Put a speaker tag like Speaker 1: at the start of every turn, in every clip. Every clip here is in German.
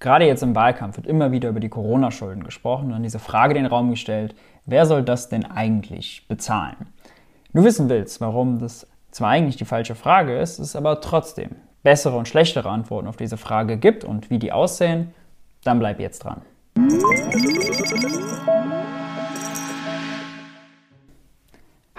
Speaker 1: Gerade jetzt im Wahlkampf wird immer wieder über die Corona-Schulden gesprochen und diese Frage in den Raum gestellt, wer soll das denn eigentlich bezahlen? Du wissen willst, warum das zwar eigentlich die falsche Frage ist, es aber trotzdem bessere und schlechtere Antworten auf diese Frage gibt und wie die aussehen, dann bleib jetzt dran.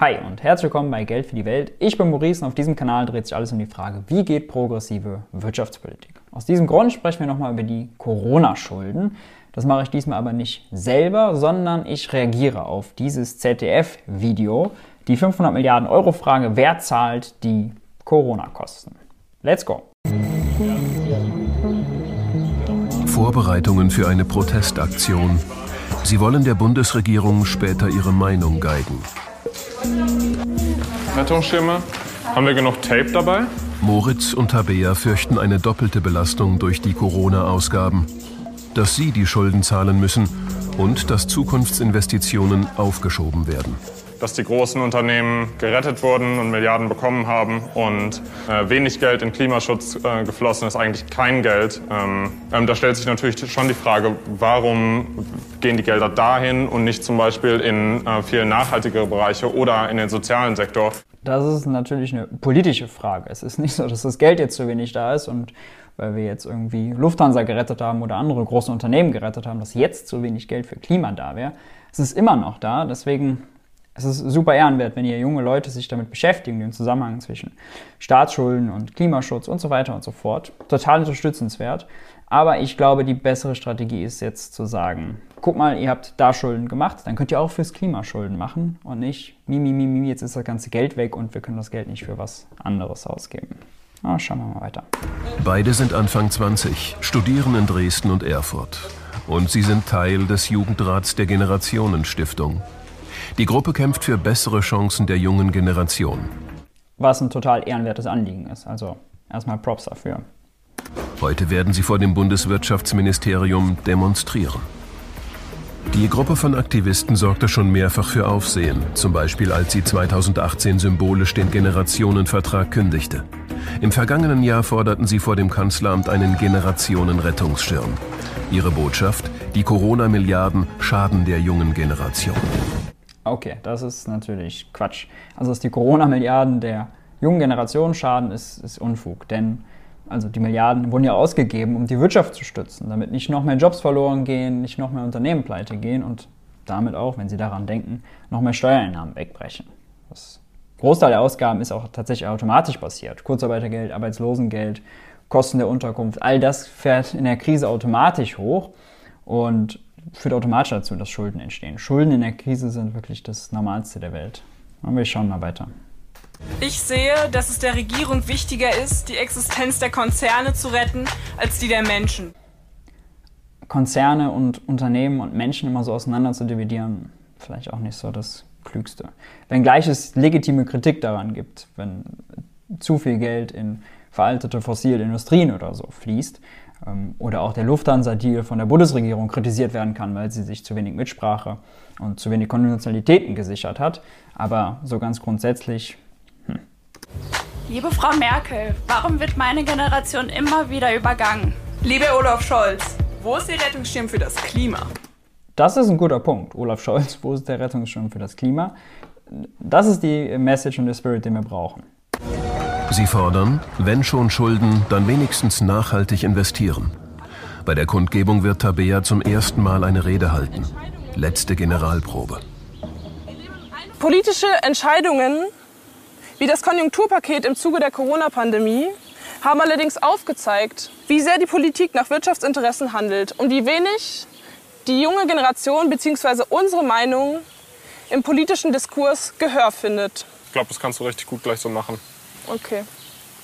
Speaker 1: Hi und herzlich willkommen bei Geld für die Welt. Ich bin Maurice und auf diesem Kanal dreht sich alles um die Frage, wie geht progressive Wirtschaftspolitik? Aus diesem Grund sprechen wir nochmal über die Corona-Schulden. Das mache ich diesmal aber nicht selber, sondern ich reagiere auf dieses ZDF-Video, die 500 Milliarden Euro Frage, wer zahlt die Corona-Kosten? Let's go!
Speaker 2: Vorbereitungen für eine Protestaktion. Sie wollen der Bundesregierung später ihre Meinung geigen.
Speaker 3: Rettungsschirme. Haben wir genug Tape dabei?
Speaker 2: Moritz und Tabea fürchten eine doppelte Belastung durch die Corona-Ausgaben. Dass sie die Schulden zahlen müssen und dass Zukunftsinvestitionen aufgeschoben werden
Speaker 3: dass die großen Unternehmen gerettet wurden und Milliarden bekommen haben und äh, wenig Geld in Klimaschutz äh, geflossen ist, eigentlich kein Geld. Ähm, ähm, da stellt sich natürlich schon die Frage, warum gehen die Gelder dahin und nicht zum Beispiel in äh, viel nachhaltigere Bereiche oder in den sozialen Sektor.
Speaker 1: Das ist natürlich eine politische Frage. Es ist nicht so, dass das Geld jetzt zu wenig da ist und weil wir jetzt irgendwie Lufthansa gerettet haben oder andere große Unternehmen gerettet haben, dass jetzt zu wenig Geld für Klima da wäre. Es ist immer noch da, deswegen es ist super ehrenwert, wenn ihr junge Leute sich damit beschäftigen, den Zusammenhang zwischen Staatsschulden und Klimaschutz und so weiter und so fort. Total unterstützenswert. Aber ich glaube, die bessere Strategie ist jetzt zu sagen, guck mal, ihr habt da Schulden gemacht, dann könnt ihr auch fürs Klima Schulden machen und nicht, mimi, mimi, jetzt ist das ganze Geld weg und wir können das Geld nicht für was anderes ausgeben. Aber schauen wir mal weiter.
Speaker 2: Beide sind Anfang 20, studieren in Dresden und Erfurt. Und sie sind Teil des Jugendrats der Generationenstiftung. Die Gruppe kämpft für bessere Chancen der jungen Generation.
Speaker 1: Was ein total ehrenwertes Anliegen ist. Also erstmal Props dafür.
Speaker 2: Heute werden sie vor dem Bundeswirtschaftsministerium demonstrieren. Die Gruppe von Aktivisten sorgte schon mehrfach für Aufsehen, zum Beispiel als sie 2018 symbolisch den Generationenvertrag kündigte. Im vergangenen Jahr forderten sie vor dem Kanzleramt einen Generationenrettungsschirm. Ihre Botschaft, die Corona-Milliarden schaden der jungen Generation.
Speaker 1: Okay, das ist natürlich Quatsch. Also, dass die Corona-Milliarden der jungen Generation schaden, ist, ist Unfug. Denn also die Milliarden wurden ja ausgegeben, um die Wirtschaft zu stützen, damit nicht noch mehr Jobs verloren gehen, nicht noch mehr Unternehmen pleite gehen und damit auch, wenn Sie daran denken, noch mehr Steuereinnahmen wegbrechen. Das Großteil der Ausgaben ist auch tatsächlich automatisch passiert. Kurzarbeitergeld, Arbeitslosengeld, Kosten der Unterkunft, all das fährt in der Krise automatisch hoch. Und führt automatisch dazu, dass Schulden entstehen. Schulden in der Krise sind wirklich das Normalste der Welt. Und wir schauen mal weiter.
Speaker 4: Ich sehe, dass es der Regierung wichtiger ist, die Existenz der Konzerne zu retten, als die der Menschen.
Speaker 1: Konzerne und Unternehmen und Menschen immer so auseinander zu dividieren, vielleicht auch nicht so das Klügste. Wenngleich es legitime Kritik daran gibt, wenn zu viel Geld in veraltete fossile Industrien oder so fließt, oder auch der Lufthansa-Deal von der Bundesregierung kritisiert werden kann, weil sie sich zu wenig Mitsprache und zu wenig Konventionalitäten gesichert hat. Aber so ganz grundsätzlich. Hm.
Speaker 5: Liebe Frau Merkel, warum wird meine Generation immer wieder übergangen?
Speaker 4: Liebe Olaf Scholz, wo ist der Rettungsschirm für das Klima?
Speaker 1: Das ist ein guter Punkt, Olaf Scholz. Wo ist der Rettungsschirm für das Klima? Das ist die Message und der Spirit, den wir brauchen.
Speaker 2: Sie fordern, wenn schon Schulden, dann wenigstens nachhaltig investieren. Bei der Kundgebung wird Tabea zum ersten Mal eine Rede halten. Letzte Generalprobe.
Speaker 4: Politische Entscheidungen wie das Konjunkturpaket im Zuge der Corona-Pandemie haben allerdings aufgezeigt, wie sehr die Politik nach Wirtschaftsinteressen handelt und wie wenig die junge Generation bzw. unsere Meinung im politischen Diskurs Gehör findet.
Speaker 3: Ich glaube, das kannst du richtig gut gleich so machen.
Speaker 4: Okay.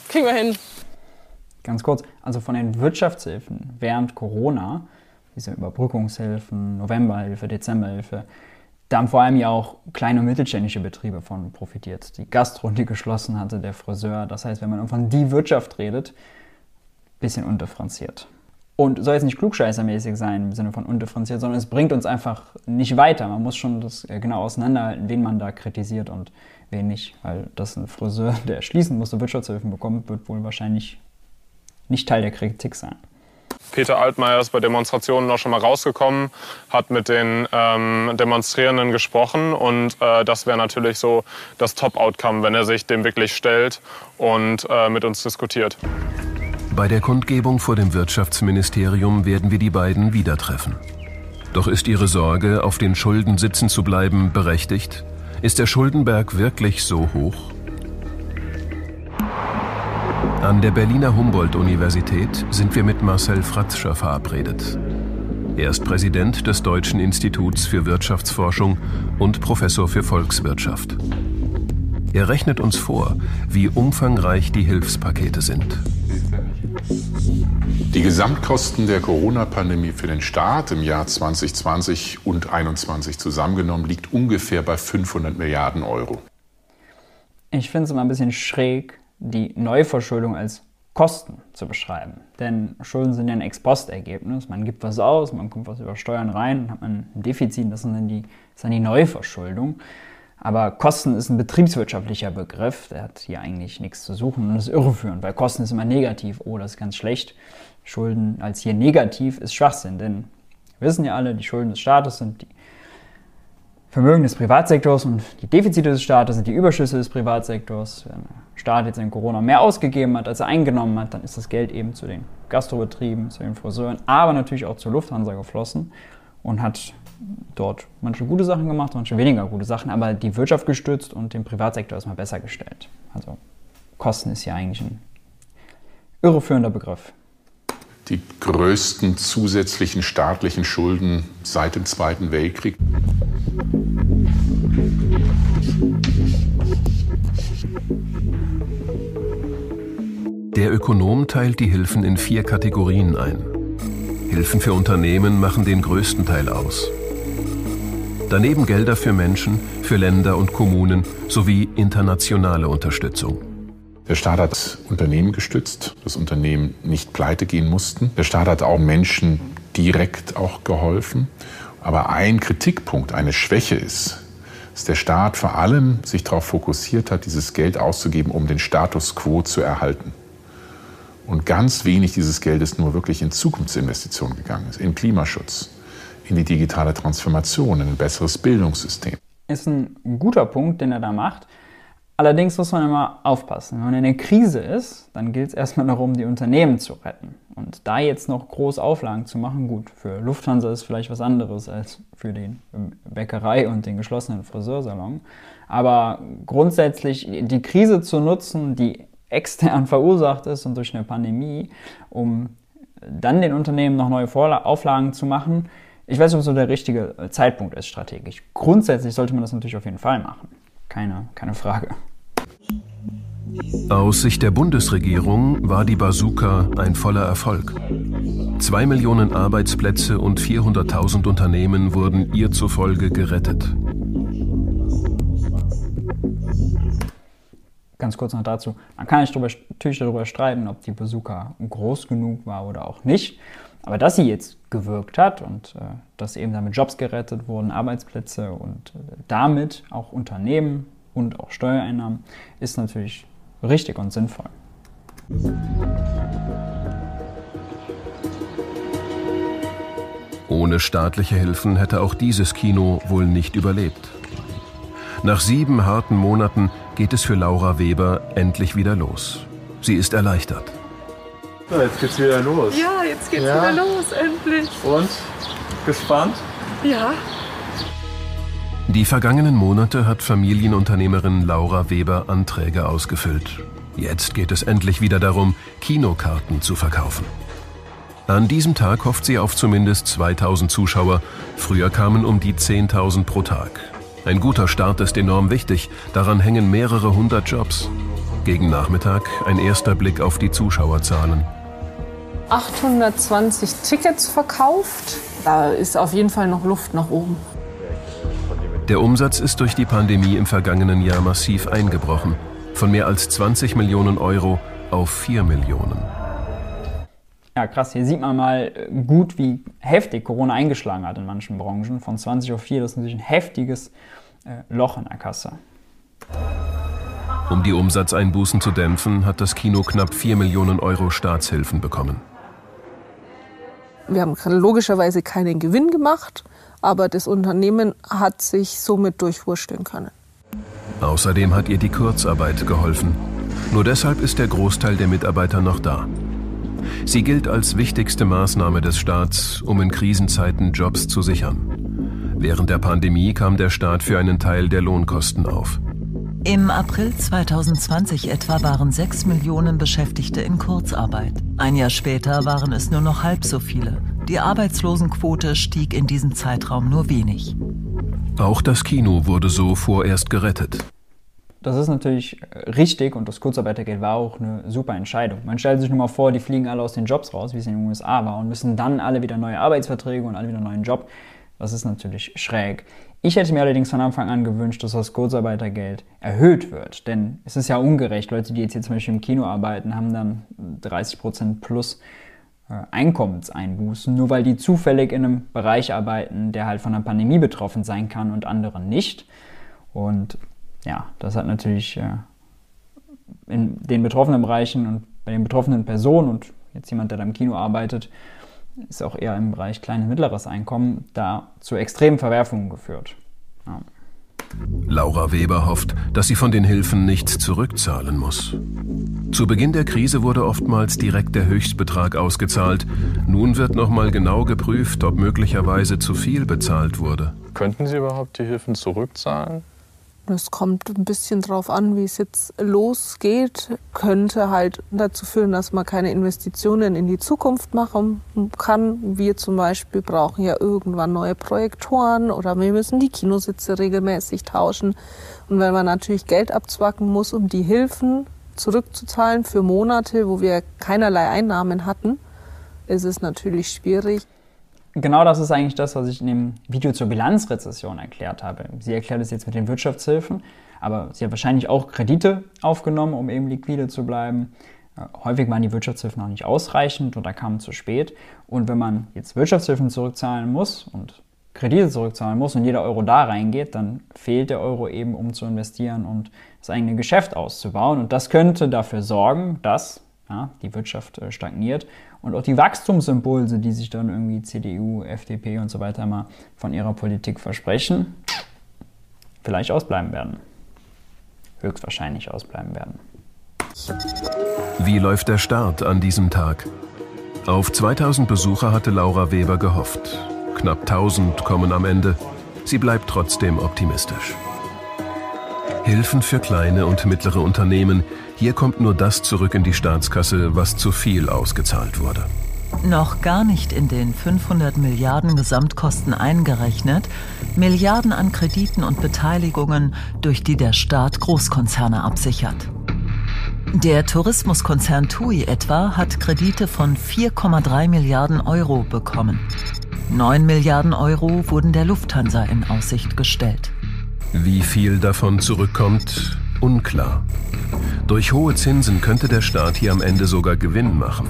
Speaker 4: Kriegen wir hin.
Speaker 1: Ganz kurz, also von den Wirtschaftshilfen während Corona, diese Überbrückungshilfen, Novemberhilfe, Dezemberhilfe, da haben vor allem ja auch kleine und mittelständische Betriebe von profitiert. Die Gastro, die geschlossen hatte, der Friseur. Das heißt, wenn man von die Wirtschaft redet, bisschen undifferenziert. Und soll jetzt nicht klugscheißermäßig sein im Sinne von undifferenziert, sondern es bringt uns einfach nicht weiter. Man muss schon das äh, genau auseinanderhalten, wen man da kritisiert und wen nicht. Weil das ein Friseur, der schließen musste, Wirtschaftshilfen bekommt, wird wohl wahrscheinlich nicht Teil der Kritik sein.
Speaker 3: Peter Altmaier ist bei Demonstrationen auch schon mal rausgekommen, hat mit den ähm, Demonstrierenden gesprochen und äh, das wäre natürlich so das Top-Outcome, wenn er sich dem wirklich stellt und äh, mit uns diskutiert.
Speaker 2: Bei der Kundgebung vor dem Wirtschaftsministerium werden wir die beiden wieder treffen. Doch ist ihre Sorge, auf den Schulden sitzen zu bleiben, berechtigt? Ist der Schuldenberg wirklich so hoch? An der Berliner Humboldt-Universität sind wir mit Marcel Fratzscher verabredet. Er ist Präsident des Deutschen Instituts für Wirtschaftsforschung und Professor für Volkswirtschaft. Er rechnet uns vor, wie umfangreich die Hilfspakete sind.
Speaker 6: Die Gesamtkosten der Corona-Pandemie für den Staat im Jahr 2020 und 2021 zusammengenommen liegt ungefähr bei 500 Milliarden Euro.
Speaker 1: Ich finde es immer ein bisschen schräg, die Neuverschuldung als Kosten zu beschreiben. Denn Schulden sind ja ein Ex-Post-Ergebnis. Man gibt was aus, man kommt was über Steuern rein, dann hat man ein Defizit, das ist dann die, ist dann die Neuverschuldung. Aber Kosten ist ein betriebswirtschaftlicher Begriff, der hat hier eigentlich nichts zu suchen und ist irreführend, weil Kosten ist immer negativ. Oh, das ist ganz schlecht. Schulden als hier negativ ist Schwachsinn, denn wir wissen ja alle, die Schulden des Staates sind die Vermögen des Privatsektors und die Defizite des Staates sind die Überschüsse des Privatsektors. Wenn der Staat jetzt in Corona mehr ausgegeben hat, als er eingenommen hat, dann ist das Geld eben zu den Gastrobetrieben, zu den Friseuren, aber natürlich auch zur Lufthansa geflossen und hat dort manche gute Sachen gemacht, manche weniger gute Sachen, aber die Wirtschaft gestützt und den Privatsektor erstmal besser gestellt. Also Kosten ist ja eigentlich ein irreführender Begriff.
Speaker 6: Die größten zusätzlichen staatlichen Schulden seit dem Zweiten Weltkrieg.
Speaker 2: Der Ökonom teilt die Hilfen in vier Kategorien ein. Hilfen für Unternehmen machen den größten Teil aus. Daneben Gelder für Menschen, für Länder und Kommunen sowie internationale Unterstützung.
Speaker 6: Der Staat hat Unternehmen gestützt, dass Unternehmen nicht pleite gehen mussten. Der Staat hat auch Menschen direkt auch geholfen. Aber ein Kritikpunkt, eine Schwäche ist, dass der Staat vor allem sich darauf fokussiert hat, dieses Geld auszugeben, um den Status quo zu erhalten. Und ganz wenig dieses Geldes nur wirklich in Zukunftsinvestitionen gegangen ist, in Klimaschutz, in die digitale Transformation, in ein besseres Bildungssystem.
Speaker 1: Ist ein guter Punkt, den er da macht. Allerdings muss man immer aufpassen. Wenn man in einer Krise ist, dann gilt es erstmal darum, die Unternehmen zu retten. Und da jetzt noch groß Auflagen zu machen, gut, für Lufthansa ist vielleicht was anderes als für die Bäckerei und den geschlossenen Friseursalon. Aber grundsätzlich die Krise zu nutzen, die extern verursacht ist und durch eine Pandemie, um dann den Unternehmen noch neue Auflagen zu machen, ich weiß nicht, ob so der richtige Zeitpunkt ist strategisch. Grundsätzlich sollte man das natürlich auf jeden Fall machen. Keine, keine Frage.
Speaker 2: Aus Sicht der Bundesregierung war die Bazooka ein voller Erfolg. Zwei Millionen Arbeitsplätze und 400.000 Unternehmen wurden ihr zufolge gerettet.
Speaker 1: Ganz kurz noch dazu. Man kann natürlich darüber streiten, ob die Bazooka groß genug war oder auch nicht. Aber dass sie jetzt gewirkt hat und äh, dass eben damit Jobs gerettet wurden, Arbeitsplätze und äh, damit auch Unternehmen und auch Steuereinnahmen, ist natürlich richtig und sinnvoll.
Speaker 2: Ohne staatliche Hilfen hätte auch dieses Kino wohl nicht überlebt. Nach sieben harten Monaten geht es für Laura Weber endlich wieder los. Sie ist erleichtert.
Speaker 7: So, jetzt geht's wieder los.
Speaker 8: Ja, jetzt geht's ja. wieder los, endlich.
Speaker 7: Und? Gespannt?
Speaker 8: Ja.
Speaker 2: Die vergangenen Monate hat Familienunternehmerin Laura Weber Anträge ausgefüllt. Jetzt geht es endlich wieder darum, Kinokarten zu verkaufen. An diesem Tag hofft sie auf zumindest 2000 Zuschauer. Früher kamen um die 10.000 pro Tag. Ein guter Start ist enorm wichtig. Daran hängen mehrere hundert Jobs. Gegen Nachmittag ein erster Blick auf die Zuschauerzahlen.
Speaker 8: 820 Tickets verkauft. Da ist auf jeden Fall noch Luft nach oben.
Speaker 2: Der Umsatz ist durch die Pandemie im vergangenen Jahr massiv eingebrochen. Von mehr als 20 Millionen Euro auf 4 Millionen.
Speaker 1: Ja, krass. Hier sieht man mal gut, wie heftig Corona eingeschlagen hat in manchen Branchen. Von 20 auf 4, das ist natürlich ein heftiges äh, Loch in der Kasse.
Speaker 2: Um die Umsatzeinbußen zu dämpfen, hat das Kino knapp 4 Millionen Euro Staatshilfen bekommen.
Speaker 8: Wir haben logischerweise keinen Gewinn gemacht, aber das Unternehmen hat sich somit durchwursteln können.
Speaker 2: Außerdem hat ihr die Kurzarbeit geholfen. Nur deshalb ist der Großteil der Mitarbeiter noch da. Sie gilt als wichtigste Maßnahme des Staats, um in Krisenzeiten Jobs zu sichern. Während der Pandemie kam der Staat für einen Teil der Lohnkosten auf.
Speaker 9: Im April 2020 etwa waren 6 Millionen Beschäftigte in Kurzarbeit. Ein Jahr später waren es nur noch halb so viele. Die Arbeitslosenquote stieg in diesem Zeitraum nur wenig.
Speaker 2: Auch das Kino wurde so vorerst gerettet.
Speaker 1: Das ist natürlich richtig und das Kurzarbeitergeld war auch eine super Entscheidung. Man stellt sich nur mal vor, die fliegen alle aus den Jobs raus, wie es in den USA war, und müssen dann alle wieder neue Arbeitsverträge und alle wieder einen neuen Job. Das ist natürlich schräg. Ich hätte mir allerdings von Anfang an gewünscht, dass das Kurzarbeitergeld erhöht wird. Denn es ist ja ungerecht. Leute, die jetzt hier zum Beispiel im Kino arbeiten, haben dann 30% plus äh, Einkommenseinbußen, nur weil die zufällig in einem Bereich arbeiten, der halt von einer Pandemie betroffen sein kann und andere nicht. Und ja, das hat natürlich äh, in den betroffenen Bereichen und bei den betroffenen Personen und jetzt jemand, der da im Kino arbeitet, ist auch eher im Bereich kleines mittleres Einkommen, da zu extremen Verwerfungen geführt. Ja.
Speaker 2: Laura Weber hofft, dass sie von den Hilfen nichts zurückzahlen muss. Zu Beginn der Krise wurde oftmals direkt der Höchstbetrag ausgezahlt. Nun wird nochmal genau geprüft, ob möglicherweise zu viel bezahlt wurde.
Speaker 3: Könnten Sie überhaupt die Hilfen zurückzahlen?
Speaker 8: Es kommt ein bisschen drauf an, wie es jetzt losgeht. Könnte halt dazu führen, dass man keine Investitionen in die Zukunft machen kann. Wir zum Beispiel brauchen ja irgendwann neue Projektoren oder wir müssen die Kinositze regelmäßig tauschen. Und wenn man natürlich Geld abzwacken muss, um die Hilfen zurückzuzahlen für Monate, wo wir keinerlei Einnahmen hatten, ist es natürlich schwierig
Speaker 1: genau das ist eigentlich das, was ich in dem Video zur Bilanzrezession erklärt habe. Sie erklärt es jetzt mit den Wirtschaftshilfen, aber sie hat wahrscheinlich auch Kredite aufgenommen, um eben liquide zu bleiben. Äh, häufig waren die Wirtschaftshilfen auch nicht ausreichend oder kamen zu spät. Und wenn man jetzt Wirtschaftshilfen zurückzahlen muss und Kredite zurückzahlen muss und jeder Euro da reingeht, dann fehlt der Euro eben, um zu investieren und das eigene Geschäft auszubauen. Und das könnte dafür sorgen, dass ja, die Wirtschaft äh, stagniert und auch die Wachstumsimpulse, die sich dann irgendwie CDU, FDP und so weiter mal von ihrer Politik versprechen, vielleicht ausbleiben werden. Höchstwahrscheinlich ausbleiben werden.
Speaker 2: Wie läuft der Start an diesem Tag? Auf 2000 Besucher hatte Laura Weber gehofft. Knapp 1000 kommen am Ende. Sie bleibt trotzdem optimistisch. Hilfen für kleine und mittlere Unternehmen. Hier kommt nur das zurück in die Staatskasse, was zu viel ausgezahlt wurde.
Speaker 9: Noch gar nicht in den 500 Milliarden Gesamtkosten eingerechnet, Milliarden an Krediten und Beteiligungen, durch die der Staat Großkonzerne absichert. Der Tourismuskonzern TUI etwa hat Kredite von 4,3 Milliarden Euro bekommen. 9 Milliarden Euro wurden der Lufthansa in Aussicht gestellt.
Speaker 2: Wie viel davon zurückkommt, unklar. Durch hohe Zinsen könnte der Staat hier am Ende sogar Gewinn machen.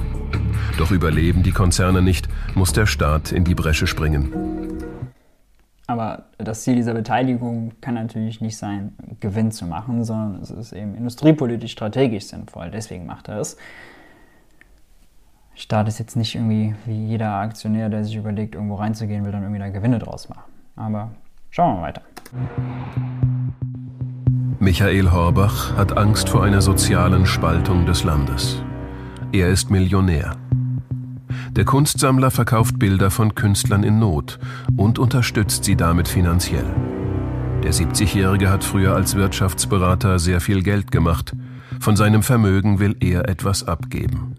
Speaker 2: Doch überleben die Konzerne nicht, muss der Staat in die Bresche springen.
Speaker 1: Aber das Ziel dieser Beteiligung kann natürlich nicht sein, Gewinn zu machen, sondern es ist eben industriepolitisch strategisch sinnvoll. Deswegen macht er es. Staat ist jetzt nicht irgendwie wie jeder Aktionär, der sich überlegt, irgendwo reinzugehen will, dann irgendwie da Gewinne draus machen. Aber schauen wir mal weiter.
Speaker 2: Michael Horbach hat Angst vor einer sozialen Spaltung des Landes. Er ist Millionär. Der Kunstsammler verkauft Bilder von Künstlern in Not und unterstützt sie damit finanziell. Der 70-Jährige hat früher als Wirtschaftsberater sehr viel Geld gemacht. Von seinem Vermögen will er etwas abgeben.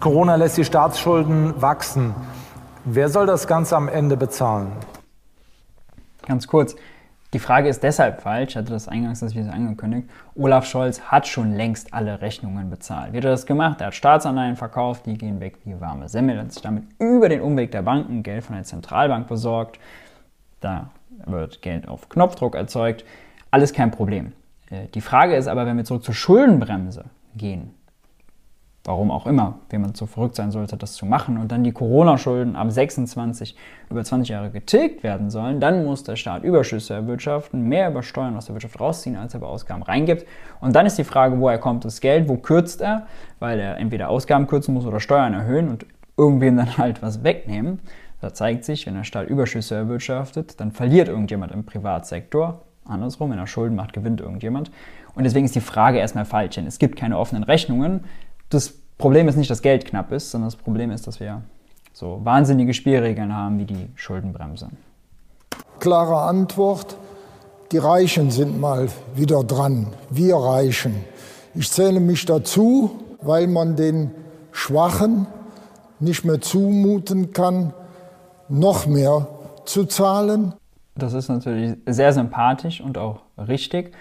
Speaker 10: Corona lässt die Staatsschulden wachsen. Wer soll das Ganze am Ende bezahlen?
Speaker 1: Ganz kurz. Die Frage ist deshalb falsch, ich hatte das eingangs das Video angekündigt. Olaf Scholz hat schon längst alle Rechnungen bezahlt. Wie hat er das gemacht? Er hat Staatsanleihen verkauft, die gehen weg wie warme Semmel. Er hat sich damit über den Umweg der Banken Geld von der Zentralbank besorgt. Da wird Geld auf Knopfdruck erzeugt. Alles kein Problem. Äh, die Frage ist aber, wenn wir zurück zur Schuldenbremse gehen, Warum auch immer, wenn man so verrückt sein sollte, das zu machen und dann die Corona-Schulden ab 26 über 20 Jahre getilgt werden sollen, dann muss der Staat Überschüsse erwirtschaften, mehr über Steuern aus der Wirtschaft rausziehen, als er bei Ausgaben reingibt. Und dann ist die Frage, woher kommt das Geld, wo kürzt er, weil er entweder Ausgaben kürzen muss oder Steuern erhöhen und irgendwem dann halt was wegnehmen. Da zeigt sich, wenn der Staat Überschüsse erwirtschaftet, dann verliert irgendjemand im Privatsektor. Andersrum, wenn er Schulden macht, gewinnt irgendjemand. Und deswegen ist die Frage erstmal falsch, denn es gibt keine offenen Rechnungen das Problem ist nicht, dass Geld knapp ist, sondern das Problem ist, dass wir so wahnsinnige Spielregeln haben wie die Schuldenbremse.
Speaker 11: Klare Antwort. Die Reichen sind mal wieder dran. Wir Reichen. Ich zähle mich dazu, weil man den Schwachen nicht mehr zumuten kann, noch mehr zu zahlen.
Speaker 1: Das ist natürlich sehr sympathisch und auch richtig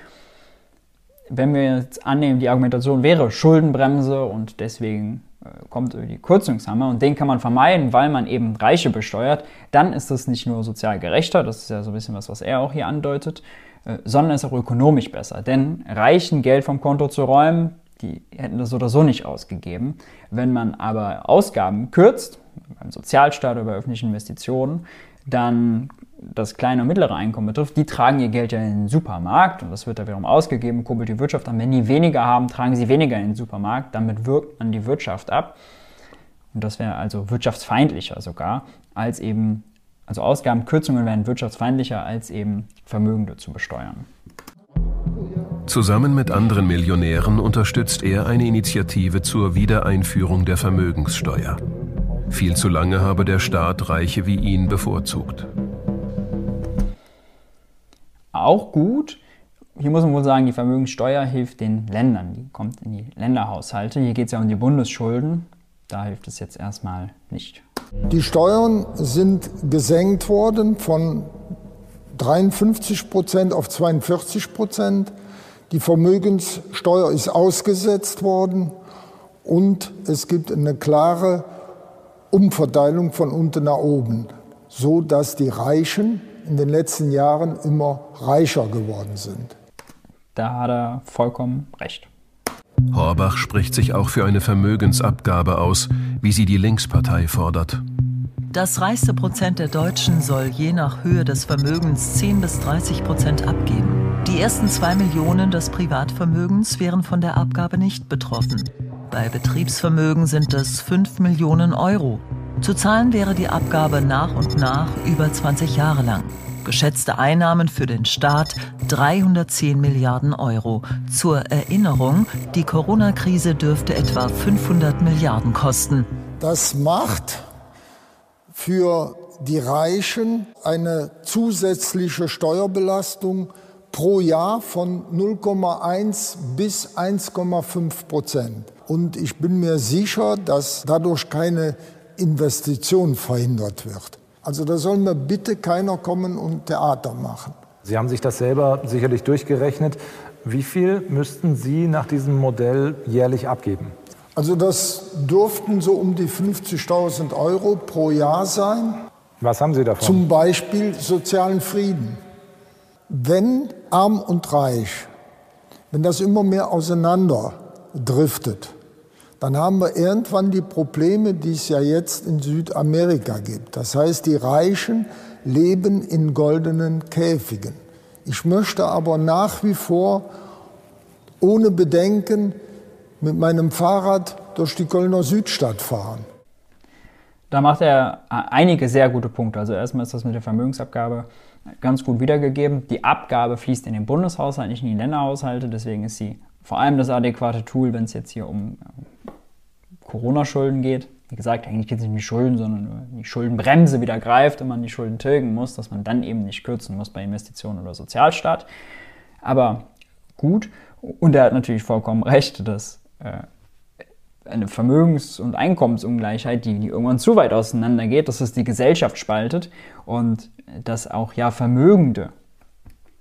Speaker 1: wenn wir jetzt annehmen, die Argumentation wäre Schuldenbremse und deswegen äh, kommt die Kürzungshammer und den kann man vermeiden, weil man eben Reiche besteuert, dann ist das nicht nur sozial gerechter, das ist ja so ein bisschen was, was er auch hier andeutet, äh, sondern ist auch ökonomisch besser. Denn Reichen Geld vom Konto zu räumen, die hätten das oder so nicht ausgegeben. Wenn man aber Ausgaben kürzt, beim Sozialstaat oder bei öffentlichen Investitionen, dann das kleine und mittlere Einkommen betrifft, die tragen ihr Geld ja in den Supermarkt und das wird da wiederum ausgegeben, kurbelt die Wirtschaft an. Wenn die weniger haben, tragen sie weniger in den Supermarkt, damit wirkt man die Wirtschaft ab. Und das wäre also wirtschaftsfeindlicher sogar, als eben, also Ausgabenkürzungen wären wirtschaftsfeindlicher, als eben Vermögende zu besteuern.
Speaker 2: Zusammen mit anderen Millionären unterstützt er eine Initiative zur Wiedereinführung der Vermögenssteuer. Viel zu lange habe der Staat Reiche wie ihn bevorzugt
Speaker 1: auch gut. Hier muss man wohl sagen, die Vermögenssteuer hilft den Ländern. Die kommt in die Länderhaushalte. Hier geht es ja um die Bundesschulden. Da hilft es jetzt erstmal nicht.
Speaker 11: Die Steuern sind gesenkt worden von 53 Prozent auf 42 Prozent. Die Vermögenssteuer ist ausgesetzt worden und es gibt eine klare Umverteilung von unten nach oben, so dass die Reichen in den letzten Jahren immer reicher geworden sind.
Speaker 1: Da hat er vollkommen recht.
Speaker 2: Horbach spricht sich auch für eine Vermögensabgabe aus, wie sie die Linkspartei fordert.
Speaker 9: Das reichste Prozent der Deutschen soll je nach Höhe des Vermögens 10 bis 30 Prozent abgeben. Die ersten zwei Millionen des Privatvermögens wären von der Abgabe nicht betroffen. Bei Betriebsvermögen sind es 5 Millionen Euro. Zu zahlen wäre die Abgabe nach und nach über 20 Jahre lang. Geschätzte Einnahmen für den Staat 310 Milliarden Euro. Zur Erinnerung, die Corona-Krise dürfte etwa 500 Milliarden kosten.
Speaker 11: Das macht für die Reichen eine zusätzliche Steuerbelastung pro Jahr von 0,1 bis 1,5 Prozent. Und ich bin mir sicher, dass dadurch keine Investition verhindert wird. Also da soll mir bitte keiner kommen und Theater machen.
Speaker 10: Sie haben sich das selber sicherlich durchgerechnet. Wie viel müssten Sie nach diesem Modell jährlich abgeben?
Speaker 11: Also das dürften so um die 50.000 Euro pro Jahr sein.
Speaker 10: Was haben Sie davon?
Speaker 11: Zum Beispiel sozialen Frieden. Wenn arm und reich, wenn das immer mehr auseinander driftet, dann haben wir irgendwann die Probleme, die es ja jetzt in Südamerika gibt. Das heißt, die Reichen leben in goldenen Käfigen. Ich möchte aber nach wie vor ohne Bedenken mit meinem Fahrrad durch die Kölner Südstadt fahren.
Speaker 1: Da macht er einige sehr gute Punkte. Also erstmal ist das mit der Vermögensabgabe ganz gut wiedergegeben. Die Abgabe fließt in den Bundeshaushalt, nicht in die Länderhaushalte. Deswegen ist sie vor allem das adäquate Tool, wenn es jetzt hier um Corona-Schulden geht. Wie gesagt, eigentlich geht es nicht um die Schulden, sondern die Schuldenbremse wieder greift und man die Schulden tilgen muss, dass man dann eben nicht kürzen muss bei Investitionen oder Sozialstaat. Aber gut. Und er hat natürlich vollkommen recht, dass äh, eine Vermögens- und Einkommensungleichheit, die, die, irgendwann zu weit auseinander geht, dass es die Gesellschaft spaltet und dass auch ja Vermögende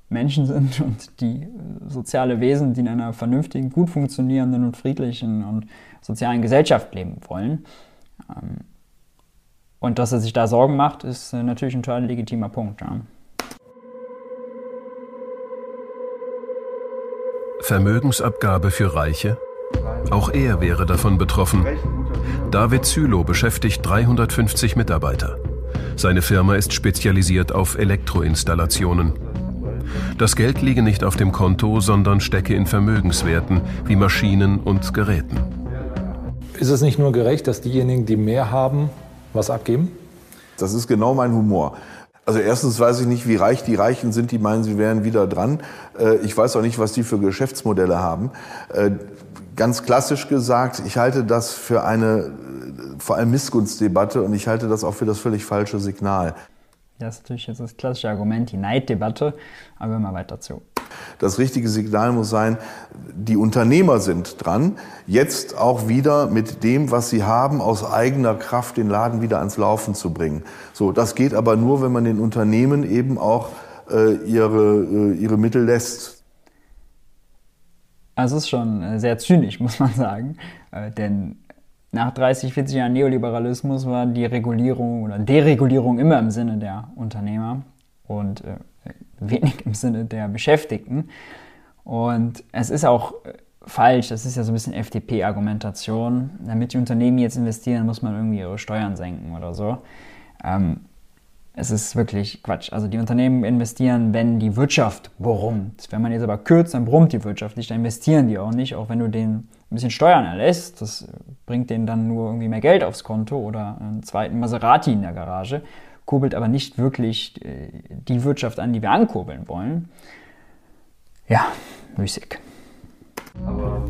Speaker 1: Menschen sind und die soziale Wesen, die in einer vernünftigen, gut funktionierenden und friedlichen und sozialen Gesellschaft leben wollen. Ähm, und dass er sich da Sorgen macht, ist äh, natürlich ein total legitimer Punkt. Ja.
Speaker 2: Vermögensabgabe für Reiche? Auch er wäre davon betroffen. David Zylo beschäftigt 350 Mitarbeiter. Seine Firma ist spezialisiert auf Elektroinstallationen. Das Geld liege nicht auf dem Konto, sondern stecke in Vermögenswerten wie Maschinen und Geräten.
Speaker 10: Ist es nicht nur gerecht, dass diejenigen, die mehr haben, was abgeben?
Speaker 12: Das ist genau mein Humor. Also erstens weiß ich nicht, wie reich die Reichen sind, die meinen, sie wären wieder dran. Äh, ich weiß auch nicht, was die für Geschäftsmodelle haben. Äh, ganz klassisch gesagt, ich halte das für eine äh, vor allem Missgunstdebatte und ich halte das auch für das völlig falsche Signal.
Speaker 1: Das ist natürlich jetzt das klassische Argument, die Neiddebatte, aber wir mal weiter zu.
Speaker 12: Das richtige Signal muss sein, die Unternehmer sind dran, jetzt auch wieder mit dem, was sie haben, aus eigener Kraft den Laden wieder ans Laufen zu bringen. So, das geht aber nur, wenn man den Unternehmen eben auch äh, ihre, äh, ihre Mittel lässt.
Speaker 1: Also es ist schon äh, sehr zynisch, muss man sagen, äh, denn nach 30, 40 Jahren Neoliberalismus war die Regulierung oder Deregulierung immer im Sinne der Unternehmer und äh, wenig im Sinne der Beschäftigten. Und es ist auch äh, falsch, das ist ja so ein bisschen FDP-Argumentation. Damit die Unternehmen jetzt investieren, muss man irgendwie ihre Steuern senken oder so. Ähm, es ist wirklich Quatsch. Also die Unternehmen investieren, wenn die Wirtschaft brummt. Wenn man jetzt aber kürzt, dann brummt die Wirtschaft nicht, dann investieren die auch nicht, auch wenn du denen ein bisschen Steuern erlässt. Das bringt denen dann nur irgendwie mehr Geld aufs Konto oder einen zweiten Maserati in der Garage kurbelt aber nicht wirklich äh, die Wirtschaft an, die wir ankurbeln wollen. Ja, müßig.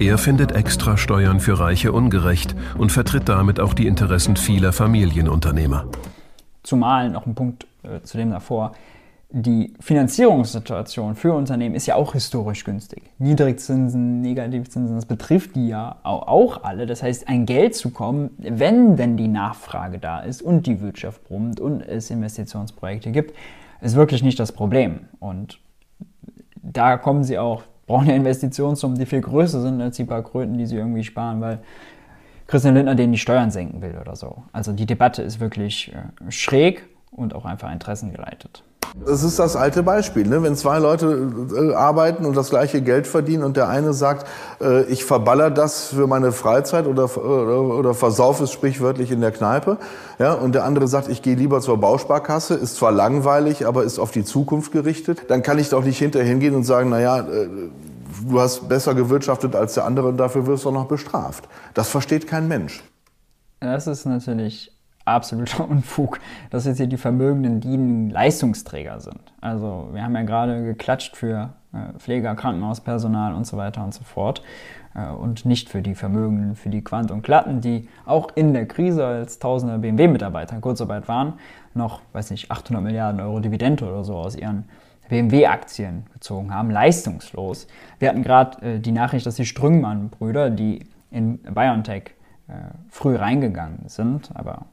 Speaker 2: Er findet Extrasteuern für Reiche ungerecht und vertritt damit auch die Interessen vieler Familienunternehmer.
Speaker 1: Zumal noch ein Punkt äh, zu dem davor die Finanzierungssituation für Unternehmen ist ja auch historisch günstig. Niedrigzinsen, Negativzinsen, das betrifft die ja auch alle. Das heißt, ein Geld zu kommen, wenn denn die Nachfrage da ist und die Wirtschaft brummt und es Investitionsprojekte gibt, ist wirklich nicht das Problem. Und da kommen sie auch, brauchen ja Investitionssummen, die viel größer sind als die paar Kröten, die sie irgendwie sparen, weil Christian Lindner denen die Steuern senken will oder so. Also die Debatte ist wirklich äh, schräg und auch einfach interessengeleitet.
Speaker 12: Es ist das alte Beispiel, ne? wenn zwei Leute äh, arbeiten und das gleiche Geld verdienen und der eine sagt, äh, ich verballer das für meine Freizeit oder, oder, oder versaufe es sprichwörtlich in der Kneipe, ja? und der andere sagt, ich gehe lieber zur Bausparkasse, ist zwar langweilig, aber ist auf die Zukunft gerichtet, dann kann ich doch nicht hinterher hingehen und sagen, naja, äh, du hast besser gewirtschaftet als der andere und dafür wirst du auch noch bestraft. Das versteht kein Mensch.
Speaker 1: Das ist natürlich absoluter Unfug, dass jetzt hier die Vermögenden, die Leistungsträger sind. Also wir haben ja gerade geklatscht für äh, Pfleger, Krankenhauspersonal und so weiter und so fort äh, und nicht für die Vermögenden, für die Quant und Glatten, die auch in der Krise als tausender BMW-Mitarbeiter in Kurzarbeit waren, noch, weiß nicht, 800 Milliarden Euro Dividende oder so aus ihren BMW-Aktien gezogen haben, leistungslos. Wir hatten gerade äh, die Nachricht, dass die Strüngmann-Brüder, die in BioNTech früh reingegangen sind, aber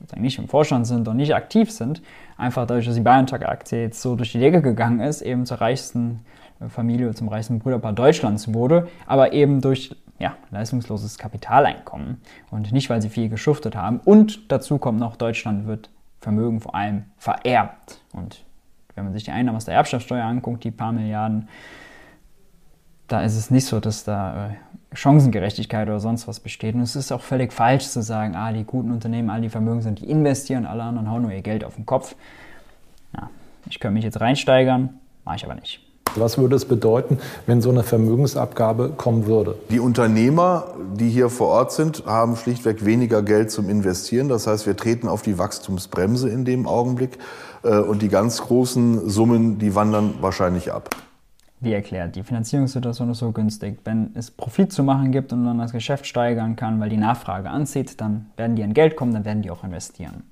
Speaker 1: sozusagen nicht im Vorstand sind und nicht aktiv sind, einfach dadurch, dass die BioNTech-Aktie jetzt so durch die Decke gegangen ist, eben zur reichsten äh, Familie, zum reichsten Brüderpaar Deutschlands wurde, aber eben durch ja, leistungsloses Kapitaleinkommen und nicht, weil sie viel geschuftet haben. Und dazu kommt noch, Deutschland wird Vermögen vor allem vererbt. Und wenn man sich die Einnahmen aus der Erbschaftssteuer anguckt, die paar Milliarden, da ist es nicht so, dass da äh, Chancengerechtigkeit oder sonst was besteht. Und es ist auch völlig falsch zu sagen, ah, die guten Unternehmen, all die Vermögen sind, die investieren, alle anderen hauen nur ihr Geld auf den Kopf. Ja, ich könnte mich jetzt reinsteigern, mache ich aber nicht.
Speaker 10: Was würde es bedeuten, wenn so eine Vermögensabgabe kommen würde?
Speaker 12: Die Unternehmer, die hier vor Ort sind, haben schlichtweg weniger Geld zum Investieren. Das heißt, wir treten auf die Wachstumsbremse in dem Augenblick. Äh, und die ganz großen Summen, die wandern wahrscheinlich ab
Speaker 1: wie erklärt, die Finanzierungssituation ist so günstig. Wenn es Profit zu machen gibt und man das Geschäft steigern kann, weil die Nachfrage anzieht, dann werden die an Geld kommen, dann werden die auch investieren.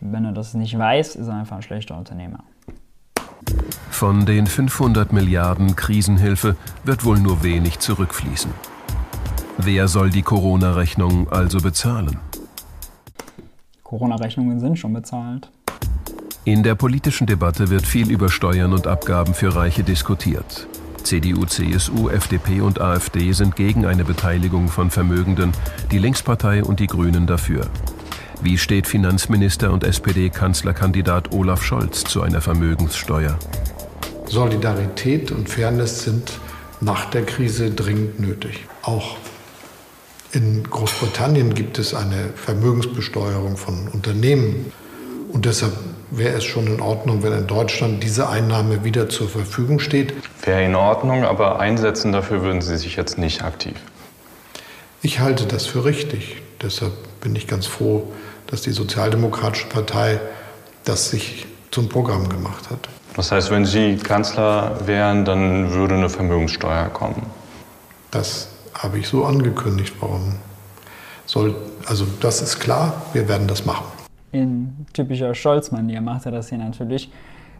Speaker 1: Wenn er das nicht weiß, ist er einfach ein schlechter Unternehmer.
Speaker 2: Von den 500 Milliarden Krisenhilfe wird wohl nur wenig zurückfließen. Wer soll die Corona-Rechnung also bezahlen?
Speaker 1: Corona-Rechnungen sind schon bezahlt.
Speaker 2: In der politischen Debatte wird viel über Steuern und Abgaben für Reiche diskutiert. CDU, CSU, FDP und AfD sind gegen eine Beteiligung von Vermögenden, die Linkspartei und die Grünen dafür. Wie steht Finanzminister und SPD-Kanzlerkandidat Olaf Scholz zu einer Vermögenssteuer?
Speaker 13: Solidarität und Fairness sind nach der Krise dringend nötig. Auch
Speaker 14: In Großbritannien gibt es eine Vermögensbesteuerung von Unternehmen. Und deshalb wäre es schon in Ordnung, wenn in Deutschland diese Einnahme wieder zur Verfügung steht.
Speaker 13: Wäre in Ordnung, aber einsetzen dafür würden Sie sich jetzt nicht aktiv.
Speaker 14: Ich halte das für richtig. Deshalb bin ich ganz froh, dass die Sozialdemokratische Partei das sich zum Programm gemacht hat.
Speaker 13: Das heißt, wenn Sie Kanzler wären, dann würde eine Vermögenssteuer kommen.
Speaker 14: Das habe ich so angekündigt. Warum soll, also das ist klar, wir werden das machen.
Speaker 1: In typischer Scholz-Manier macht er das hier natürlich.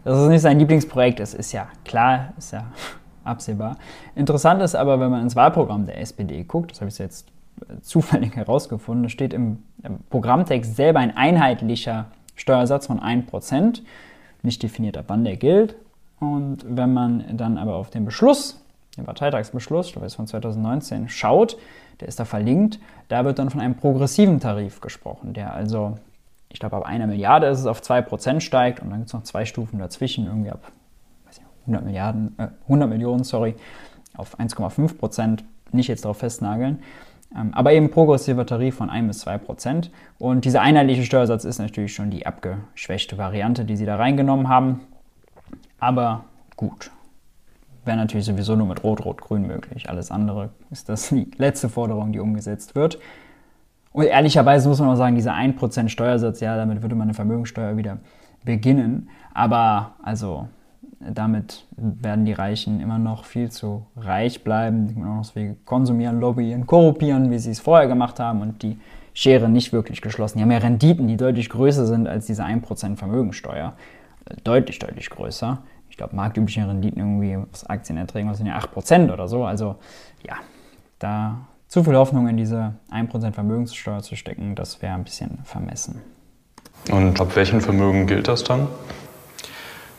Speaker 1: Das ist nicht sein Lieblingsprojekt, das ist ja klar, ist ja absehbar. Interessant ist aber, wenn man ins Wahlprogramm der SPD guckt, das habe ich jetzt zufällig herausgefunden, da steht im Programmtext selber ein einheitlicher Steuersatz von 1%, nicht definiert, ab wann der gilt. Und wenn man dann aber auf den Beschluss den Parteitagsbeschluss, ich glaube, das ist von 2019, schaut, der ist da verlinkt, da wird dann von einem progressiven Tarif gesprochen, der also, ich glaube, ab einer Milliarde ist es auf 2% steigt und dann gibt es noch zwei Stufen dazwischen, irgendwie ab nicht, 100, Milliarden, äh, 100 Millionen, sorry, auf 1,5%, nicht jetzt darauf festnageln. Ähm, aber eben progressiver Tarif von 1 bis 2 Prozent. Und dieser einheitliche Steuersatz ist natürlich schon die abgeschwächte Variante, die sie da reingenommen haben. Aber gut, wäre natürlich sowieso nur mit Rot-Rot-Grün möglich. Alles andere ist das die letzte Forderung, die umgesetzt wird. Und ehrlicherweise muss man auch sagen, dieser 1% Steuersatz, ja, damit würde man eine Vermögensteuer wieder beginnen. Aber also damit werden die Reichen immer noch viel zu reich bleiben, immer noch viel konsumieren, lobbyieren, korruptieren, wie sie es vorher gemacht haben und die Schere nicht wirklich geschlossen. Die haben ja Renditen, die deutlich größer sind als diese 1% Vermögensteuer. Deutlich, deutlich größer glaube, marktübliche Renditen irgendwie aus Aktienerträgen sind ja 8% oder so. Also ja, da zu viel Hoffnung in diese 1% Vermögenssteuer zu stecken, das wäre ein bisschen vermessen.
Speaker 13: Und ab welchem Vermögen gilt das dann?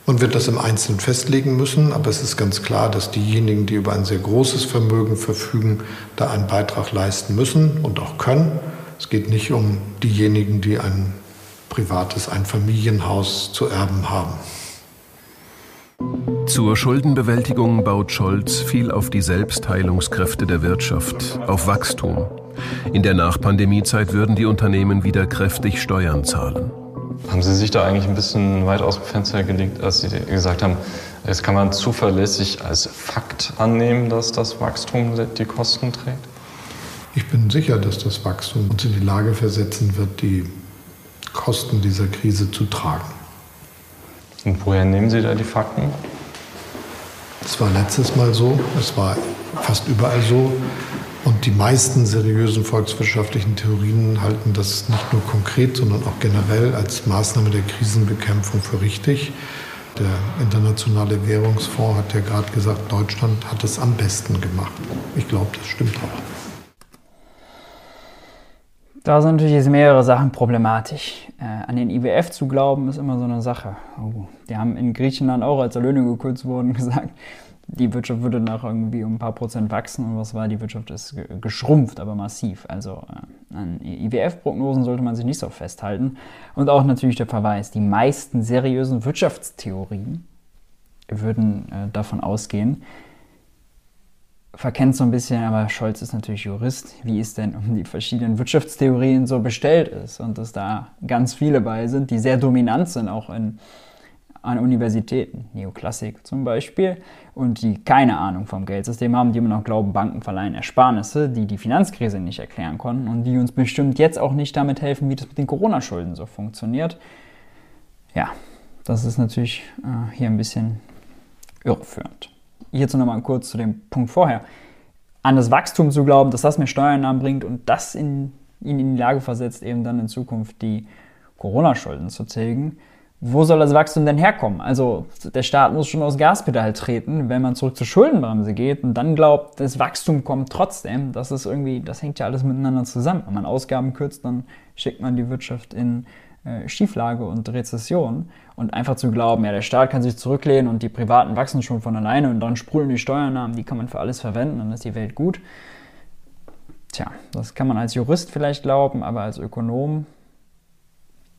Speaker 14: Man wird das im Einzelnen festlegen müssen, aber es ist ganz klar, dass diejenigen, die über ein sehr großes Vermögen verfügen, da einen Beitrag leisten müssen und auch können. Es geht nicht um diejenigen, die ein privates Einfamilienhaus zu erben haben.
Speaker 2: Zur Schuldenbewältigung baut Scholz viel auf die Selbstheilungskräfte der Wirtschaft, auf Wachstum. In der Nachpandemiezeit würden die Unternehmen wieder kräftig Steuern zahlen.
Speaker 13: Haben Sie sich da eigentlich ein bisschen weit aus dem Fenster gelegt, als Sie gesagt haben, jetzt kann man zuverlässig als Fakt annehmen, dass das Wachstum die Kosten trägt?
Speaker 14: Ich bin sicher, dass das Wachstum uns in die Lage versetzen wird, die Kosten dieser Krise zu tragen.
Speaker 13: Und woher nehmen Sie da die Fakten?
Speaker 14: Es war letztes Mal so, es war fast überall so. Und die meisten seriösen volkswirtschaftlichen Theorien halten das nicht nur konkret, sondern auch generell als Maßnahme der Krisenbekämpfung für richtig. Der Internationale Währungsfonds hat ja gerade gesagt, Deutschland hat es am besten gemacht. Ich glaube, das stimmt auch.
Speaker 1: Da sind natürlich jetzt mehrere Sachen problematisch. Äh, an den IWF zu glauben, ist immer so eine Sache. Oh, die haben in Griechenland auch, als Löhne gekürzt wurden, gesagt, die Wirtschaft würde nach irgendwie um ein paar Prozent wachsen und was war, die Wirtschaft ist geschrumpft, aber massiv. Also äh, an IWF-Prognosen sollte man sich nicht so festhalten. Und auch natürlich der Verweis, die meisten seriösen Wirtschaftstheorien würden äh, davon ausgehen, verkennt so ein bisschen, aber Scholz ist natürlich Jurist, wie es denn um die verschiedenen Wirtschaftstheorien so bestellt ist und dass da ganz viele bei sind, die sehr dominant sind, auch in, an Universitäten, Neoklassik zum Beispiel, und die keine Ahnung vom Geldsystem haben, die immer noch glauben, Banken verleihen Ersparnisse, die die Finanzkrise nicht erklären konnten und die uns bestimmt jetzt auch nicht damit helfen, wie das mit den Corona-Schulden so funktioniert. Ja, das ist natürlich äh, hier ein bisschen irreführend hierzu nochmal kurz zu dem Punkt vorher, an das Wachstum zu glauben, dass das mehr Steuereinnahmen bringt und das in, ihn in die Lage versetzt, eben dann in Zukunft die Corona-Schulden zu tilgen. Wo soll das Wachstum denn herkommen? Also der Staat muss schon aus Gaspedal treten, wenn man zurück zur Schuldenbremse geht und dann glaubt, das Wachstum kommt trotzdem. Das ist irgendwie, das hängt ja alles miteinander zusammen. Wenn man Ausgaben kürzt, dann schickt man die Wirtschaft in äh, Schieflage und Rezession. Und einfach zu glauben, ja, der Staat kann sich zurücklehnen und die Privaten wachsen schon von alleine und dann sprudeln die Steuernahmen, die kann man für alles verwenden, dann ist die Welt gut. Tja, das kann man als Jurist vielleicht glauben, aber als Ökonom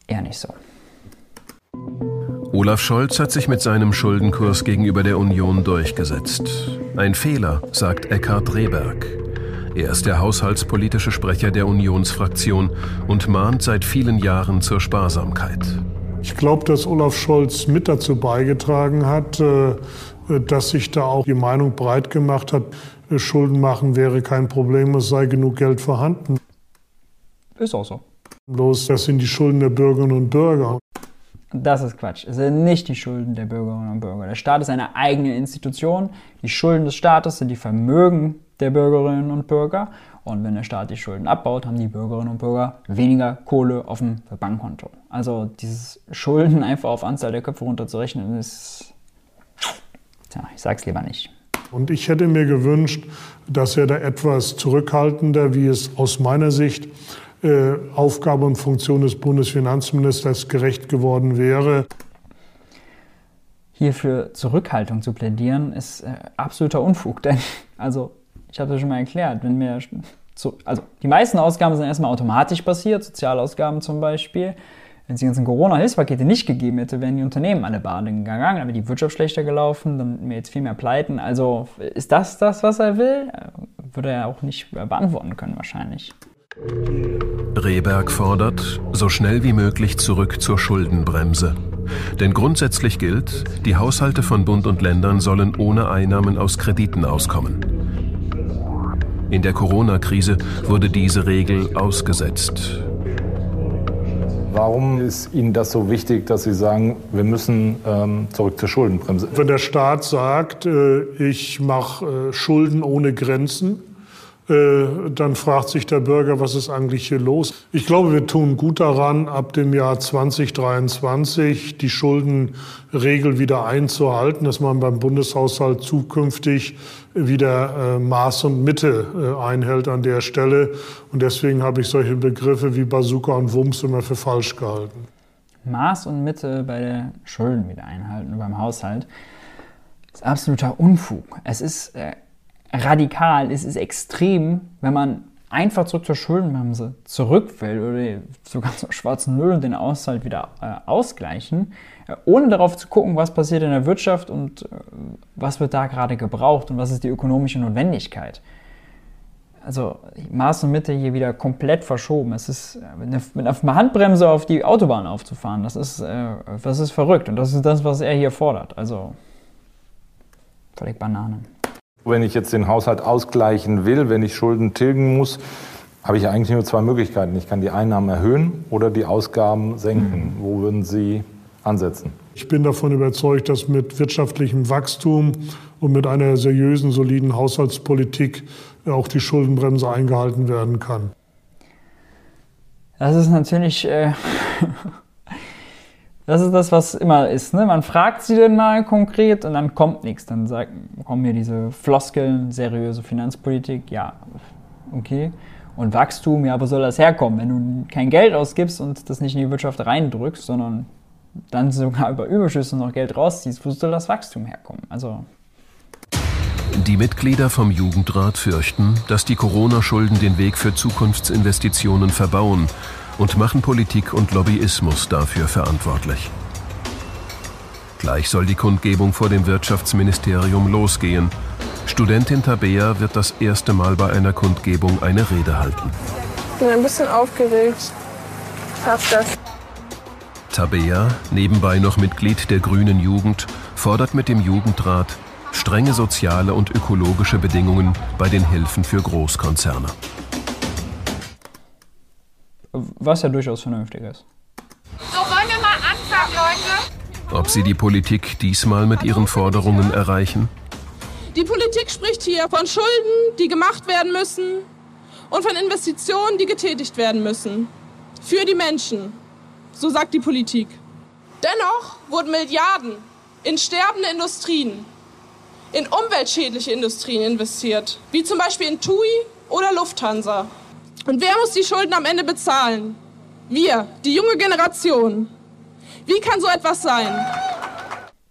Speaker 1: eher nicht so.
Speaker 2: Olaf Scholz hat sich mit seinem Schuldenkurs gegenüber der Union durchgesetzt. Ein Fehler, sagt Eckhard Rehberg. Er ist der haushaltspolitische Sprecher der Unionsfraktion und mahnt seit vielen Jahren zur Sparsamkeit.
Speaker 15: Ich glaube, dass Olaf Scholz mit dazu beigetragen hat, äh, dass sich da auch die Meinung breit gemacht hat, äh, Schulden machen wäre kein Problem, es sei genug Geld vorhanden.
Speaker 1: Ist auch so.
Speaker 15: Bloß, das sind die Schulden der Bürgerinnen und Bürger.
Speaker 1: Das ist Quatsch. Es sind nicht die Schulden der Bürgerinnen und Bürger. Der Staat ist eine eigene Institution. Die Schulden des Staates sind die Vermögen der Bürgerinnen und Bürger. Und wenn der Staat die Schulden abbaut, haben die Bürgerinnen und Bürger weniger Kohle auf dem Bankkonto. Also dieses Schulden einfach auf Anzahl der Köpfe runterzurechnen, ist. Tja, ich sag's lieber nicht.
Speaker 15: Und ich hätte mir gewünscht, dass er da etwas zurückhaltender, wie es aus meiner Sicht äh, Aufgabe und Funktion des Bundesfinanzministers gerecht geworden wäre.
Speaker 1: Hier für Zurückhaltung zu plädieren, ist äh, absoluter Unfug. Denn, also, ich habe das schon mal erklärt, wenn wir. Zu, also, die meisten Ausgaben sind erstmal automatisch passiert, Sozialausgaben zum Beispiel. Wenn es die ganzen Corona-Hilfspakete nicht gegeben hätte, wären die Unternehmen alle baden gegangen, dann wäre die Wirtschaft schlechter gelaufen, dann hätten wir jetzt viel mehr Pleiten. Also ist das das, was er will? Würde er auch nicht beantworten können wahrscheinlich.
Speaker 2: Rehberg fordert, so schnell wie möglich zurück zur Schuldenbremse. Denn grundsätzlich gilt, die Haushalte von Bund und Ländern sollen ohne Einnahmen aus Krediten auskommen. In der Corona-Krise wurde diese Regel ausgesetzt.
Speaker 10: Warum ist Ihnen das so wichtig, dass Sie sagen, wir müssen ähm, zurück zur Schuldenbremse?
Speaker 15: Wenn der Staat sagt, äh, ich mache äh, Schulden ohne Grenzen, dann fragt sich der Bürger, was ist eigentlich hier los? Ich glaube, wir tun gut daran, ab dem Jahr 2023 die Schuldenregel wieder einzuhalten, dass man beim Bundeshaushalt zukünftig wieder äh, Maß und Mitte äh, einhält an der Stelle. Und deswegen habe ich solche Begriffe wie Bazooka und Wumms immer für falsch gehalten.
Speaker 1: Maß und Mitte bei der Schulden wieder einhalten beim Haushalt ist absoluter Unfug. Es ist äh, radikal, es ist extrem, wenn man einfach zurück zur Schuldenbremse zurück will oder sogar zur schwarzen Null und den Aushalt wieder äh, ausgleichen, äh, ohne darauf zu gucken, was passiert in der Wirtschaft und äh, was wird da gerade gebraucht und was ist die ökonomische Notwendigkeit. Also Maß und Mitte hier wieder komplett verschoben. Es ist äh, mit einer Handbremse auf die Autobahn aufzufahren, das ist, äh, das ist verrückt und das ist das, was er hier fordert. Also völlig Banane.
Speaker 10: Wenn ich jetzt den Haushalt ausgleichen will, wenn ich Schulden tilgen muss, habe ich eigentlich nur zwei Möglichkeiten. Ich kann die Einnahmen erhöhen oder die Ausgaben senken. Mhm. Wo würden Sie ansetzen?
Speaker 15: Ich bin davon überzeugt, dass mit wirtschaftlichem Wachstum und mit einer seriösen, soliden Haushaltspolitik auch die Schuldenbremse eingehalten werden kann.
Speaker 1: Das ist natürlich äh, Das ist das, was immer ist. Ne? Man fragt sie dann mal konkret und dann kommt nichts. Dann sagt, kommen hier diese Floskeln, seriöse Finanzpolitik, ja, okay. Und Wachstum, ja, wo soll das herkommen? Wenn du kein Geld ausgibst und das nicht in die Wirtschaft reindrückst, sondern dann sogar über Überschüsse noch Geld rausziehst, wo soll das Wachstum herkommen? Also
Speaker 2: die Mitglieder vom Jugendrat fürchten, dass die Corona-Schulden den Weg für Zukunftsinvestitionen verbauen und machen Politik und Lobbyismus dafür verantwortlich. Gleich soll die Kundgebung vor dem Wirtschaftsministerium losgehen. Studentin Tabea wird das erste Mal bei einer Kundgebung eine Rede halten.
Speaker 4: Ich bin ein bisschen aufgeregt. Schaff das.
Speaker 2: Tabea, nebenbei noch Mitglied der Grünen Jugend, fordert mit dem Jugendrat strenge soziale und ökologische Bedingungen bei den Hilfen für Großkonzerne
Speaker 1: was ja durchaus vernünftig ist.
Speaker 16: So, wollen wir mal anfangen, Leute?
Speaker 2: Ob sie die Politik diesmal mit ihren Forderungen erreichen?
Speaker 4: Die Politik spricht hier von Schulden, die gemacht werden müssen und von Investitionen, die getätigt werden müssen. Für die Menschen. So sagt die Politik. Dennoch wurden Milliarden in sterbende Industrien, in umweltschädliche Industrien investiert, wie zum Beispiel in TUI oder Lufthansa. Und wer muss die Schulden am Ende bezahlen? Wir, die junge Generation. Wie kann so etwas sein?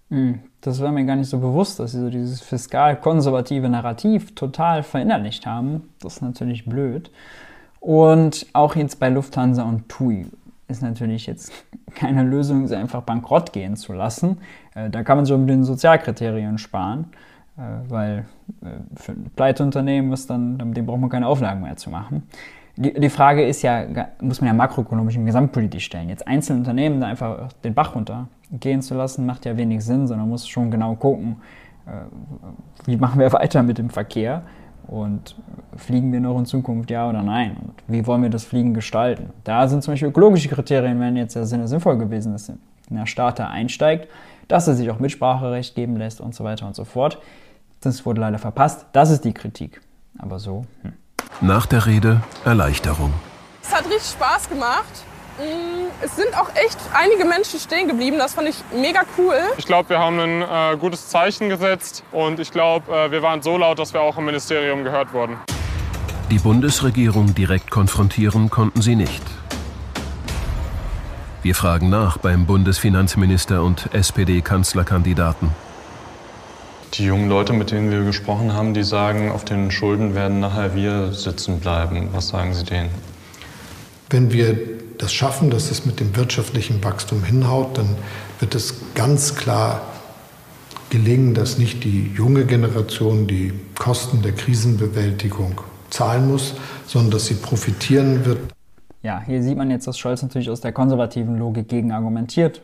Speaker 1: Hm, das war mir gar nicht so bewusst, dass sie so dieses fiskal-konservative Narrativ total verinnerlicht haben. Das ist natürlich blöd. Und auch jetzt bei Lufthansa und TUI ist natürlich jetzt keine Lösung, sie einfach bankrott gehen zu lassen. Äh, da kann man so mit den Sozialkriterien sparen. Äh, weil äh, für ein Pleiteunternehmen ist dann, dem braucht man keine Auflagen mehr zu machen. Die, die Frage ist ja, muss man ja makroökonomisch und gesamtpolitisch stellen. Jetzt einzelne Unternehmen da einfach den Bach runtergehen zu lassen, macht ja wenig Sinn, sondern man muss schon genau gucken, äh, wie machen wir weiter mit dem Verkehr und fliegen wir noch in Zukunft, ja oder nein? Und wie wollen wir das Fliegen gestalten? Da sind zum Beispiel ökologische Kriterien, wenn jetzt der Sinne sinnvoll gewesen ist, wenn der Staat da einsteigt, dass er sich auch Mitspracherecht geben lässt und so weiter und so fort. Das wurde leider verpasst. Das ist die Kritik. Aber so. Hm.
Speaker 2: Nach der Rede Erleichterung.
Speaker 4: Es hat richtig Spaß gemacht. Mm, es sind auch echt einige Menschen stehen geblieben. Das fand ich mega cool.
Speaker 3: Ich glaube, wir haben ein äh, gutes Zeichen gesetzt und ich glaube, äh, wir waren so laut, dass wir auch im Ministerium gehört wurden.
Speaker 2: Die Bundesregierung direkt konfrontieren konnten sie nicht. Wir fragen nach beim Bundesfinanzminister und SPD-Kanzlerkandidaten.
Speaker 13: Die jungen Leute, mit denen wir gesprochen haben, die sagen, auf den Schulden werden nachher wir sitzen bleiben. Was sagen Sie denen?
Speaker 14: Wenn wir das schaffen, dass es mit dem wirtschaftlichen Wachstum hinhaut, dann wird es ganz klar gelingen, dass nicht die junge Generation die Kosten der Krisenbewältigung zahlen muss, sondern dass sie profitieren wird.
Speaker 1: Ja, hier sieht man jetzt, dass Scholz natürlich aus der konservativen Logik gegen argumentiert.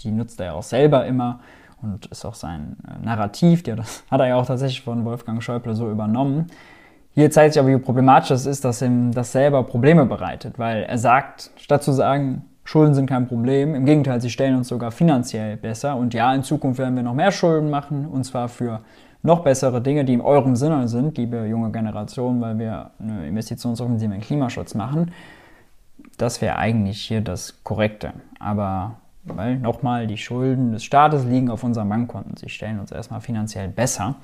Speaker 1: Die nutzt er ja auch selber immer und ist auch sein äh, Narrativ, ja, das hat er ja auch tatsächlich von Wolfgang Schäuble so übernommen. Hier zeigt sich aber, wie problematisch es ist, dass ihm das selber Probleme bereitet, weil er sagt, statt zu sagen, Schulden sind kein Problem, im Gegenteil, sie stellen uns sogar finanziell besser und ja, in Zukunft werden wir noch mehr Schulden machen und zwar für noch bessere Dinge, die in eurem Sinne sind, liebe junge Generation, weil wir eine Investitionsoffensive in Klimaschutz machen. Das wäre eigentlich hier das Korrekte. Aber weil nochmal, die Schulden des Staates liegen auf unseren Bankkonten. Sie stellen uns erstmal finanziell besser.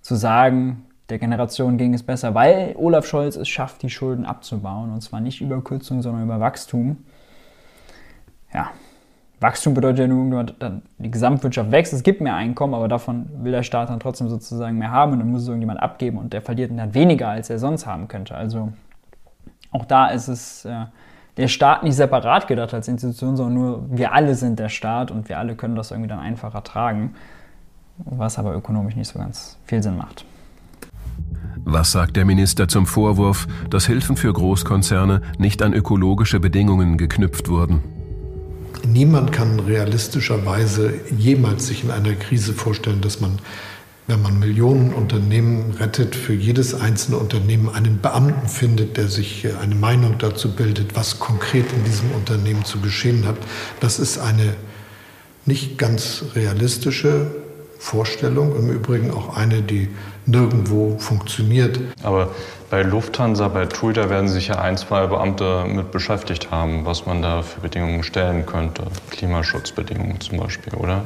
Speaker 1: Zu sagen, der Generation ging es besser, weil Olaf Scholz es schafft, die Schulden abzubauen. Und zwar nicht über Kürzung, sondern über Wachstum. Ja, Wachstum bedeutet ja nur, die Gesamtwirtschaft wächst, es gibt mehr Einkommen, aber davon will der Staat dann trotzdem sozusagen mehr haben und dann muss es irgendjemand abgeben und der verliert dann weniger, als er sonst haben könnte. Also auch da ist es äh, der Staat nicht separat gedacht als Institution, sondern nur wir alle sind der Staat und wir alle können das irgendwie dann einfacher tragen, was aber ökonomisch nicht so ganz viel Sinn macht.
Speaker 2: Was sagt der Minister zum Vorwurf, dass Hilfen für Großkonzerne nicht an ökologische Bedingungen geknüpft wurden?
Speaker 14: Niemand kann realistischerweise jemals sich in einer Krise vorstellen, dass man wenn man Millionen Unternehmen rettet, für jedes einzelne Unternehmen einen Beamten findet, der sich eine Meinung dazu bildet, was konkret in diesem Unternehmen zu geschehen hat. Das ist eine nicht ganz realistische Vorstellung, im Übrigen auch eine, die nirgendwo funktioniert.
Speaker 13: Aber bei Lufthansa, bei TUI, da werden sich ja ein, zwei Beamte mit beschäftigt haben, was man da für Bedingungen stellen könnte. Klimaschutzbedingungen zum Beispiel, oder?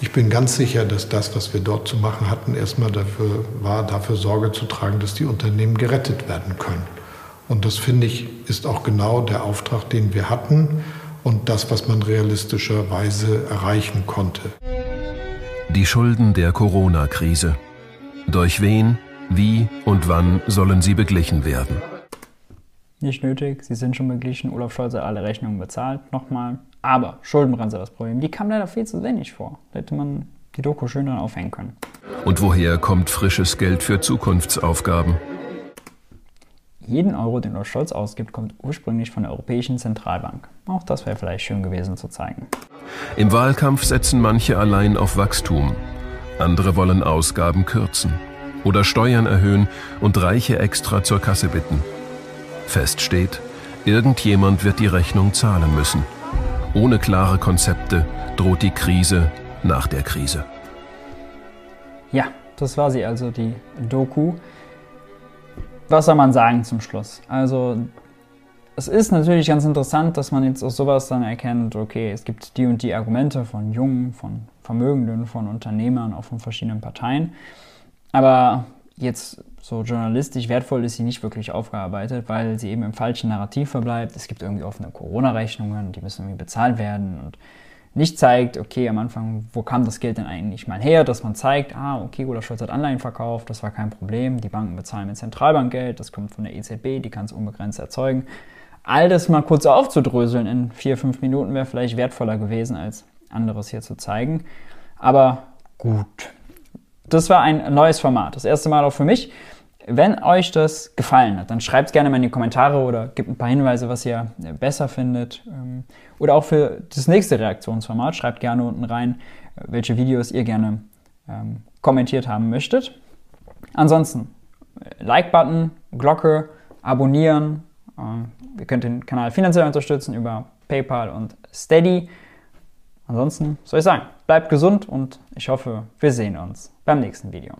Speaker 14: Ich bin ganz sicher, dass das, was wir dort zu machen hatten, erstmal dafür war, dafür Sorge zu tragen, dass die Unternehmen gerettet werden können. Und das finde ich, ist auch genau der Auftrag, den wir hatten und das, was man realistischerweise erreichen konnte.
Speaker 2: Die Schulden der Corona-Krise. Durch wen, wie und wann sollen sie beglichen werden?
Speaker 1: Nicht nötig, sie sind schon beglichen. Olaf Scholz hat alle Rechnungen bezahlt. Nochmal, aber Schuldenbremse das Problem. Die kam leider viel zu wenig vor. Da hätte man die Doku schön dran aufhängen können.
Speaker 2: Und woher kommt frisches Geld für Zukunftsaufgaben?
Speaker 1: Jeden Euro, den Olaf Scholz ausgibt, kommt ursprünglich von der Europäischen Zentralbank. Auch das wäre vielleicht schön gewesen zu zeigen.
Speaker 2: Im Wahlkampf setzen manche allein auf Wachstum. Andere wollen Ausgaben kürzen oder Steuern erhöhen und Reiche extra zur Kasse bitten. Fest steht, irgendjemand wird die Rechnung zahlen müssen. Ohne klare Konzepte droht die Krise nach der Krise.
Speaker 1: Ja, das war sie also, die Doku. Was soll man sagen zum Schluss? Also, es ist natürlich ganz interessant, dass man jetzt aus sowas dann erkennt, okay, es gibt die und die Argumente von Jungen, von Vermögenden, von Unternehmern, auch von verschiedenen Parteien. Aber jetzt so journalistisch wertvoll ist sie nicht wirklich aufgearbeitet, weil sie eben im falschen Narrativ verbleibt. Es gibt irgendwie offene Corona-Rechnungen, die müssen irgendwie bezahlt werden und nicht zeigt, okay, am Anfang, wo kam das Geld denn eigentlich mal her, dass man zeigt, ah, okay, Olaf Scholz hat Anleihen verkauft, das war kein Problem, die Banken bezahlen mit Zentralbankgeld, das kommt von der EZB, die kann es unbegrenzt erzeugen. All das mal kurz aufzudröseln in vier, fünf Minuten wäre vielleicht wertvoller gewesen, als anderes hier zu zeigen. Aber gut, Das war ein neues Format, das erste Mal auch für mich. Wenn euch das gefallen hat, dann schreibt es gerne mal in die Kommentare oder gebt ein paar Hinweise, was ihr besser findet. Ähm, oder auch für das nächste Reaktionsformat, schreibt gerne unten rein, welche Videos ihr gerne ähm, kommentiert haben möchtet. Ansonsten, Like-Button, Glocke, abonnieren. Ähm, ihr könnt den Kanal finanziell unterstützen über PayPal und Steady. Ansonsten soll ich sagen, bleibt gesund und ich hoffe, wir sehen uns beim nächsten Video.